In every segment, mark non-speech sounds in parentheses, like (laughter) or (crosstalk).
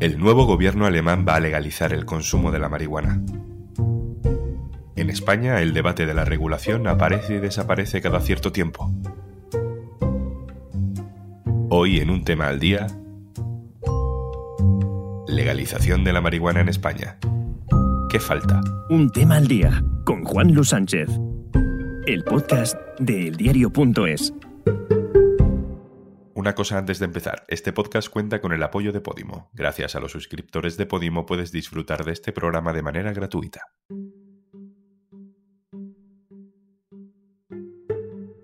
El nuevo gobierno alemán va a legalizar el consumo de la marihuana. En España, el debate de la regulación aparece y desaparece cada cierto tiempo. Hoy, en un tema al día, legalización de la marihuana en España. ¿Qué falta? Un tema al día con Juan Luis Sánchez. El podcast de eldiario.es. Una cosa antes de empezar, este podcast cuenta con el apoyo de Podimo. Gracias a los suscriptores de Podimo puedes disfrutar de este programa de manera gratuita.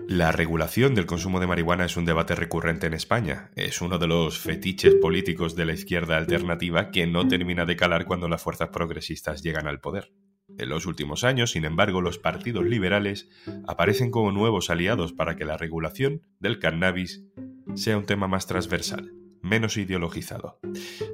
La regulación del consumo de marihuana es un debate recurrente en España. Es uno de los fetiches políticos de la izquierda alternativa que no termina de calar cuando las fuerzas progresistas llegan al poder. En los últimos años, sin embargo, los partidos liberales aparecen como nuevos aliados para que la regulación del cannabis sea un tema más transversal, menos ideologizado.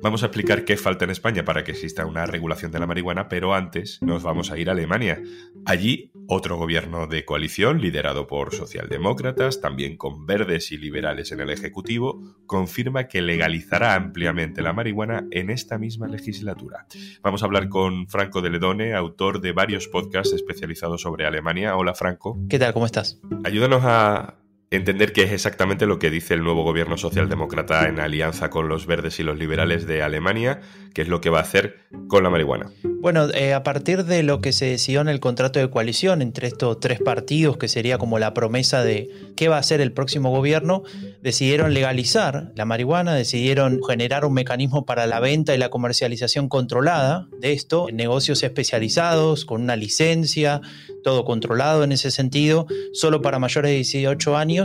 Vamos a explicar qué falta en España para que exista una regulación de la marihuana, pero antes nos vamos a ir a Alemania. Allí, otro gobierno de coalición, liderado por socialdemócratas, también con verdes y liberales en el Ejecutivo, confirma que legalizará ampliamente la marihuana en esta misma legislatura. Vamos a hablar con Franco de Ledone, autor de varios podcasts especializados sobre Alemania. Hola Franco. ¿Qué tal? ¿Cómo estás? Ayúdanos a entender qué es exactamente lo que dice el nuevo gobierno socialdemócrata en alianza con los verdes y los liberales de Alemania, qué es lo que va a hacer con la marihuana. Bueno, eh, a partir de lo que se decidió en el contrato de coalición entre estos tres partidos, que sería como la promesa de qué va a hacer el próximo gobierno, decidieron legalizar la marihuana, decidieron generar un mecanismo para la venta y la comercialización controlada de esto, en negocios especializados, con una licencia, todo controlado en ese sentido, solo para mayores de 18 años.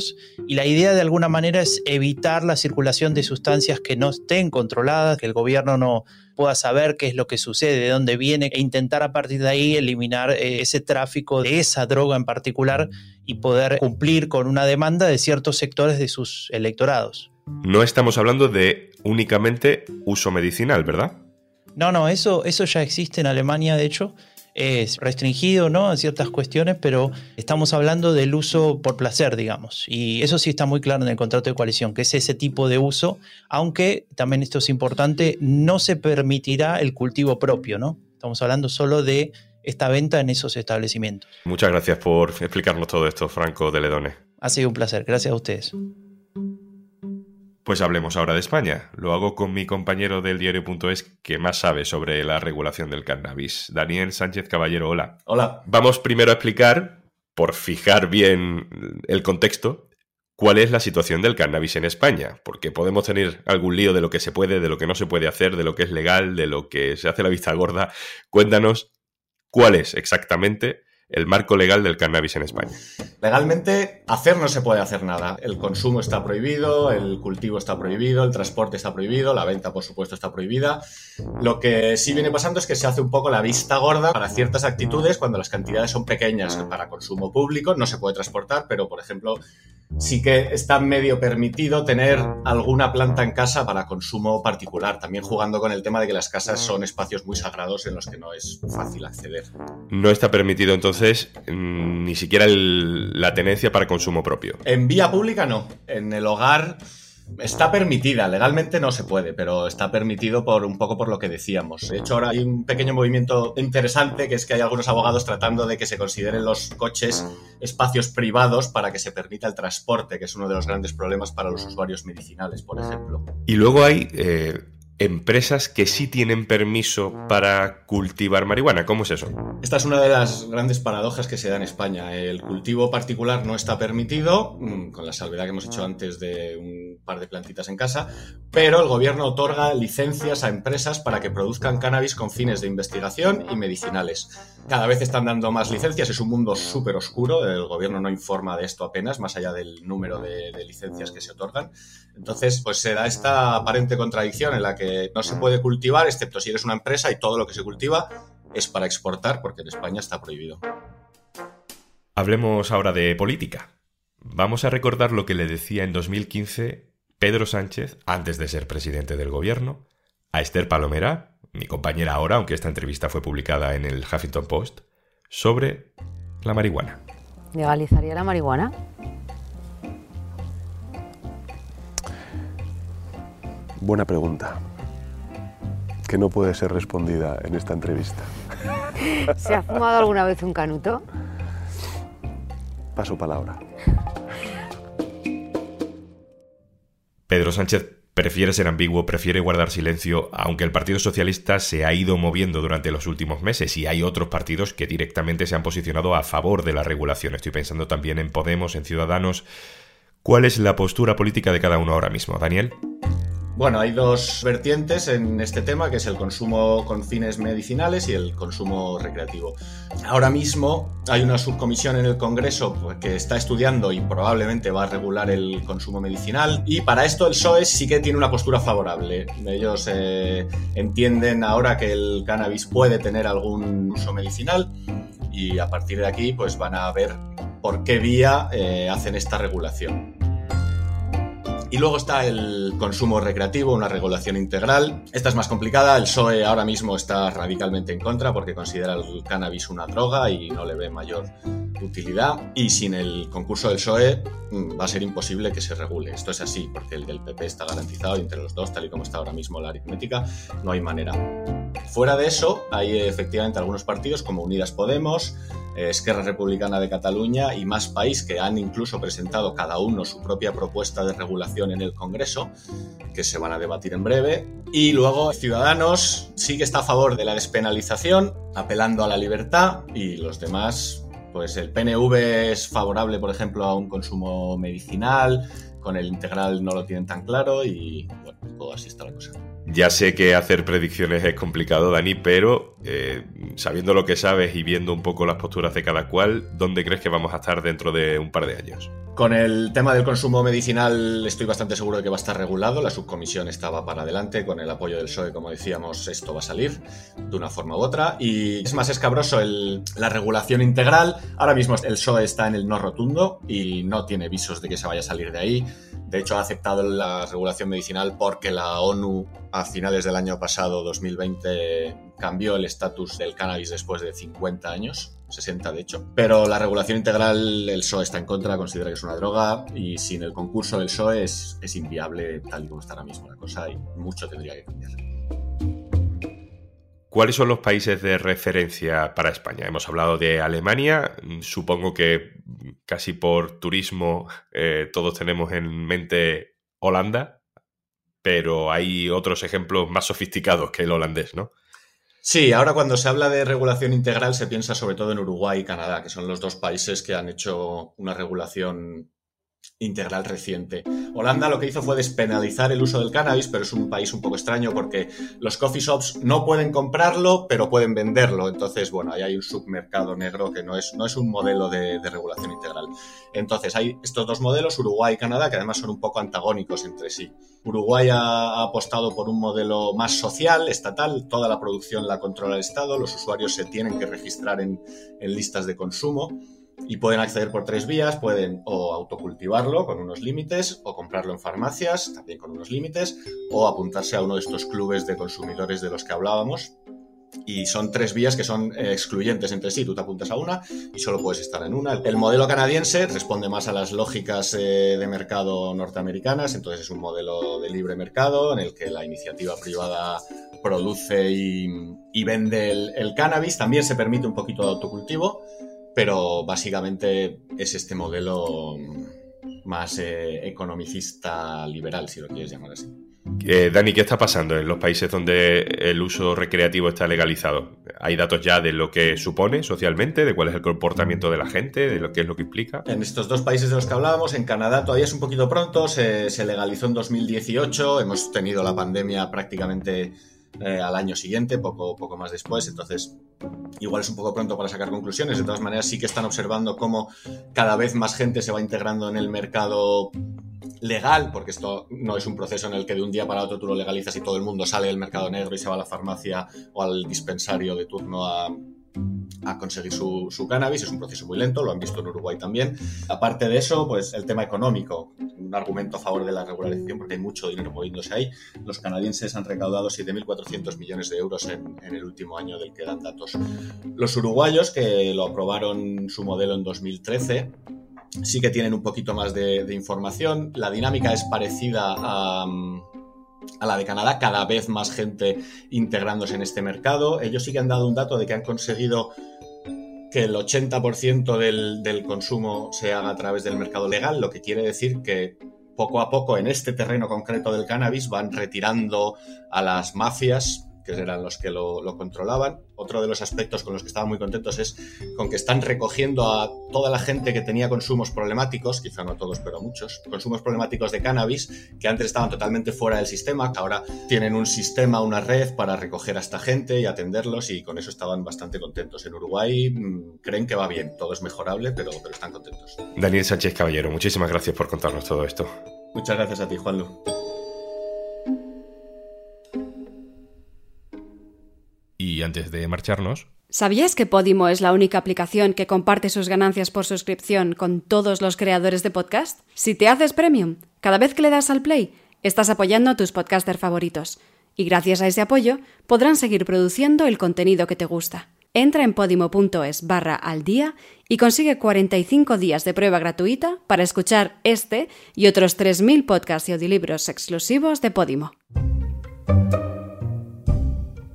Y la idea de alguna manera es evitar la circulación de sustancias que no estén controladas, que el gobierno no pueda saber qué es lo que sucede, de dónde viene, e intentar a partir de ahí eliminar eh, ese tráfico de esa droga en particular y poder cumplir con una demanda de ciertos sectores de sus electorados. No estamos hablando de únicamente uso medicinal, ¿verdad? No, no, eso, eso ya existe en Alemania, de hecho es restringido ¿no? a ciertas cuestiones, pero estamos hablando del uso por placer, digamos. Y eso sí está muy claro en el contrato de coalición, que es ese tipo de uso, aunque también esto es importante, no se permitirá el cultivo propio, ¿no? Estamos hablando solo de esta venta en esos establecimientos. Muchas gracias por explicarnos todo esto, Franco de Ledone. Ha sido un placer, gracias a ustedes. Pues hablemos ahora de España. Lo hago con mi compañero del diario.es que más sabe sobre la regulación del cannabis. Daniel Sánchez Caballero, hola. Hola. Vamos primero a explicar, por fijar bien el contexto, cuál es la situación del cannabis en España. Porque podemos tener algún lío de lo que se puede, de lo que no se puede hacer, de lo que es legal, de lo que se hace la vista gorda. Cuéntanos cuál es exactamente el marco legal del cannabis en España. Legalmente, hacer no se puede hacer nada. El consumo está prohibido, el cultivo está prohibido, el transporte está prohibido, la venta, por supuesto, está prohibida. Lo que sí viene pasando es que se hace un poco la vista gorda para ciertas actitudes cuando las cantidades son pequeñas para consumo público, no se puede transportar, pero, por ejemplo, sí que está medio permitido tener alguna planta en casa para consumo particular, también jugando con el tema de que las casas son espacios muy sagrados en los que no es fácil acceder. No está permitido entonces mm, ni siquiera la tenencia para consumo propio. En vía pública no, en el hogar Está permitida, legalmente no se puede, pero está permitido por un poco por lo que decíamos. De hecho, ahora hay un pequeño movimiento interesante que es que hay algunos abogados tratando de que se consideren los coches espacios privados para que se permita el transporte, que es uno de los grandes problemas para los usuarios medicinales, por ejemplo. Y luego hay eh, empresas que sí tienen permiso para cultivar marihuana. ¿Cómo es eso? Esta es una de las grandes paradojas que se da en España. El cultivo particular no está permitido, mm, con la salvedad que hemos hecho antes de un par de plantitas en casa, pero el gobierno otorga licencias a empresas para que produzcan cannabis con fines de investigación y medicinales. Cada vez están dando más licencias, es un mundo súper oscuro, el gobierno no informa de esto apenas, más allá del número de, de licencias que se otorgan. Entonces, pues se da esta aparente contradicción en la que no se puede cultivar, excepto si eres una empresa y todo lo que se cultiva es para exportar, porque en España está prohibido. Hablemos ahora de política. Vamos a recordar lo que le decía en 2015 Pedro Sánchez, antes de ser presidente del gobierno, a Esther Palomera, mi compañera ahora, aunque esta entrevista fue publicada en el Huffington Post, sobre la marihuana. ¿Legalizaría la marihuana? Buena pregunta. Que no puede ser respondida en esta entrevista. (laughs) ¿Se ha fumado alguna vez un canuto? Paso palabra. Pedro Sánchez prefiere ser ambiguo, prefiere guardar silencio, aunque el Partido Socialista se ha ido moviendo durante los últimos meses y hay otros partidos que directamente se han posicionado a favor de la regulación. Estoy pensando también en Podemos, en Ciudadanos. ¿Cuál es la postura política de cada uno ahora mismo, Daniel? Bueno, hay dos vertientes en este tema, que es el consumo con fines medicinales y el consumo recreativo. Ahora mismo hay una subcomisión en el Congreso que está estudiando y probablemente va a regular el consumo medicinal y para esto el PSOE sí que tiene una postura favorable. Ellos eh, entienden ahora que el cannabis puede tener algún uso medicinal y a partir de aquí pues van a ver por qué vía eh, hacen esta regulación. Y luego está el consumo recreativo, una regulación integral. Esta es más complicada. El PSOE ahora mismo está radicalmente en contra porque considera el cannabis una droga y no le ve mayor utilidad. Y sin el concurso del PSOE mm, va a ser imposible que se regule. Esto es así porque el del PP está garantizado y entre los dos, tal y como está ahora mismo la aritmética, no hay manera. Fuera de eso, hay efectivamente algunos partidos como Unidas Podemos, Esquerra Republicana de Cataluña y Más País, que han incluso presentado cada uno su propia propuesta de regulación en el Congreso, que se van a debatir en breve. Y luego Ciudadanos sí que está a favor de la despenalización, apelando a la libertad, y los demás, pues el PNV es favorable, por ejemplo, a un consumo medicinal, con el integral no lo tienen tan claro y bueno, todo así está la cosa. Ya sé que hacer predicciones es complicado, Dani, pero eh, sabiendo lo que sabes y viendo un poco las posturas de cada cual, ¿dónde crees que vamos a estar dentro de un par de años? Con el tema del consumo medicinal estoy bastante seguro de que va a estar regulado. La subcomisión estaba para adelante. Con el apoyo del PSOE, como decíamos, esto va a salir de una forma u otra. Y es más escabroso la regulación integral. Ahora mismo el PSOE está en el no rotundo y no tiene visos de que se vaya a salir de ahí. De hecho, ha aceptado la regulación medicinal porque la ONU a finales del año pasado, 2020, cambió el estatus del cannabis después de 50 años, 60 de hecho. Pero la regulación integral, el PSOE está en contra, considera que es una droga y sin el concurso del PSOE es, es inviable tal y como está ahora mismo la cosa y mucho tendría que cambiar. ¿Cuáles son los países de referencia para España? Hemos hablado de Alemania, supongo que casi por turismo eh, todos tenemos en mente Holanda, pero hay otros ejemplos más sofisticados que el holandés, ¿no? Sí, ahora cuando se habla de regulación integral se piensa sobre todo en Uruguay y Canadá, que son los dos países que han hecho una regulación integral reciente. Holanda lo que hizo fue despenalizar el uso del cannabis, pero es un país un poco extraño porque los coffee shops no pueden comprarlo, pero pueden venderlo. Entonces, bueno, ahí hay un submercado negro que no es, no es un modelo de, regulación integral. Entonces, hay estos dos modelos, Uruguay y Canadá, que además son un poco antagónicos entre sí. Uruguay ha, apostado por un modelo más social, estatal, toda la producción la controla el Estado, los usuarios se tienen que registrar en, en listas de consumo y pueden acceder por tres vías, pueden o autocultivarlo con unos límites, o comprarlo en farmacias, también con unos límites, o apuntarse a uno de estos clubes de consumidores de los que hablábamos. Y son tres vías que son eh, excluyentes entre sí. Tú te apuntas a una y solo puedes estar en una. El modelo canadiense responde más a las lógicas eh, de mercado norteamericanas, entonces es un modelo de libre mercado en el que la iniciativa privada produce y, vende el, el cannabis. También se permite un poquito de autocultivo pero básicamente es este modelo más eh, economicista liberal, si lo quieres llamar así. Eh, Dani, ¿qué está pasando en los países donde el uso recreativo está legalizado? ¿Hay datos ya de lo que supone socialmente, de cuál es el comportamiento de la gente, de lo que es lo que implica? En estos dos países de los que hablábamos, en Canadá todavía es un poquito pronto, se, se legalizó en 2018, hemos tenido la pandemia prácticamente eh, al año siguiente, poco, poco más después. Entonces, igual es un poco pronto para sacar conclusiones. De todas maneras, sí que están observando cómo cada vez más gente se va integrando en el mercado legal, porque esto no es un proceso en el que de un día para otro tú lo legalizas y todo el mundo sale del mercado negro y se va a la farmacia o al dispensario de turno a, conseguir su, su, cannabis. Es un proceso muy lento, lo han visto en Uruguay también. Aparte de eso, pues el tema económico, un argumento a favor de la regularización porque hay mucho dinero moviéndose ahí. Los canadienses han recaudado 7.400 millones de euros en, el último año del que dan datos. Los uruguayos, que lo aprobaron su modelo en 2013, sí que tienen un poquito más de, información. La dinámica es parecida a la de Canadá, cada vez más gente integrándose en este mercado. Ellos sí que han dado un dato de que han conseguido que el 80% del, del consumo se haga a través del mercado legal, lo que quiere decir que poco a poco en este terreno concreto del cannabis van retirando a las mafias que eran los que lo, controlaban. Otro de los aspectos con los que estaban muy contentos es con que están recogiendo a toda la gente que tenía consumos problemáticos, quizá no todos, pero muchos, consumos problemáticos de cannabis, que antes estaban totalmente fuera del sistema, que ahora tienen un sistema, una red para recoger a esta gente y atenderlos y con eso estaban bastante contentos. En Uruguay mm, creen que va bien, todo es mejorable, pero, pero están contentos. Daniel Sánchez Caballero, muchísimas gracias por contarnos todo esto. Muchas gracias a ti, Juanlu. Antes de marcharnos... ¿Sabías que Podimo es la única aplicación que comparte sus ganancias por suscripción con todos los creadores de podcast? Si te haces premium, cada vez que le das al play, estás apoyando a tus podcasters favoritos. Y gracias a ese apoyo, podrán seguir produciendo el contenido que te gusta. Entra en podimo.es barra al día y consigue 45 días de prueba gratuita para escuchar este y otros 3.000 podcasts y audiolibros exclusivos de Podimo.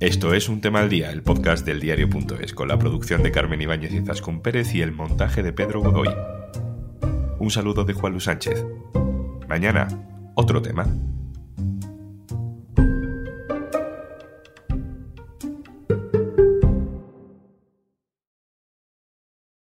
Esto es Un Tema al Día, el podcast del diario.es, con la producción de Carmen Ibáñez y Zascún Pérez y el montaje de Pedro Godoy. Un saludo de Juan Luis Sánchez. Mañana, otro tema.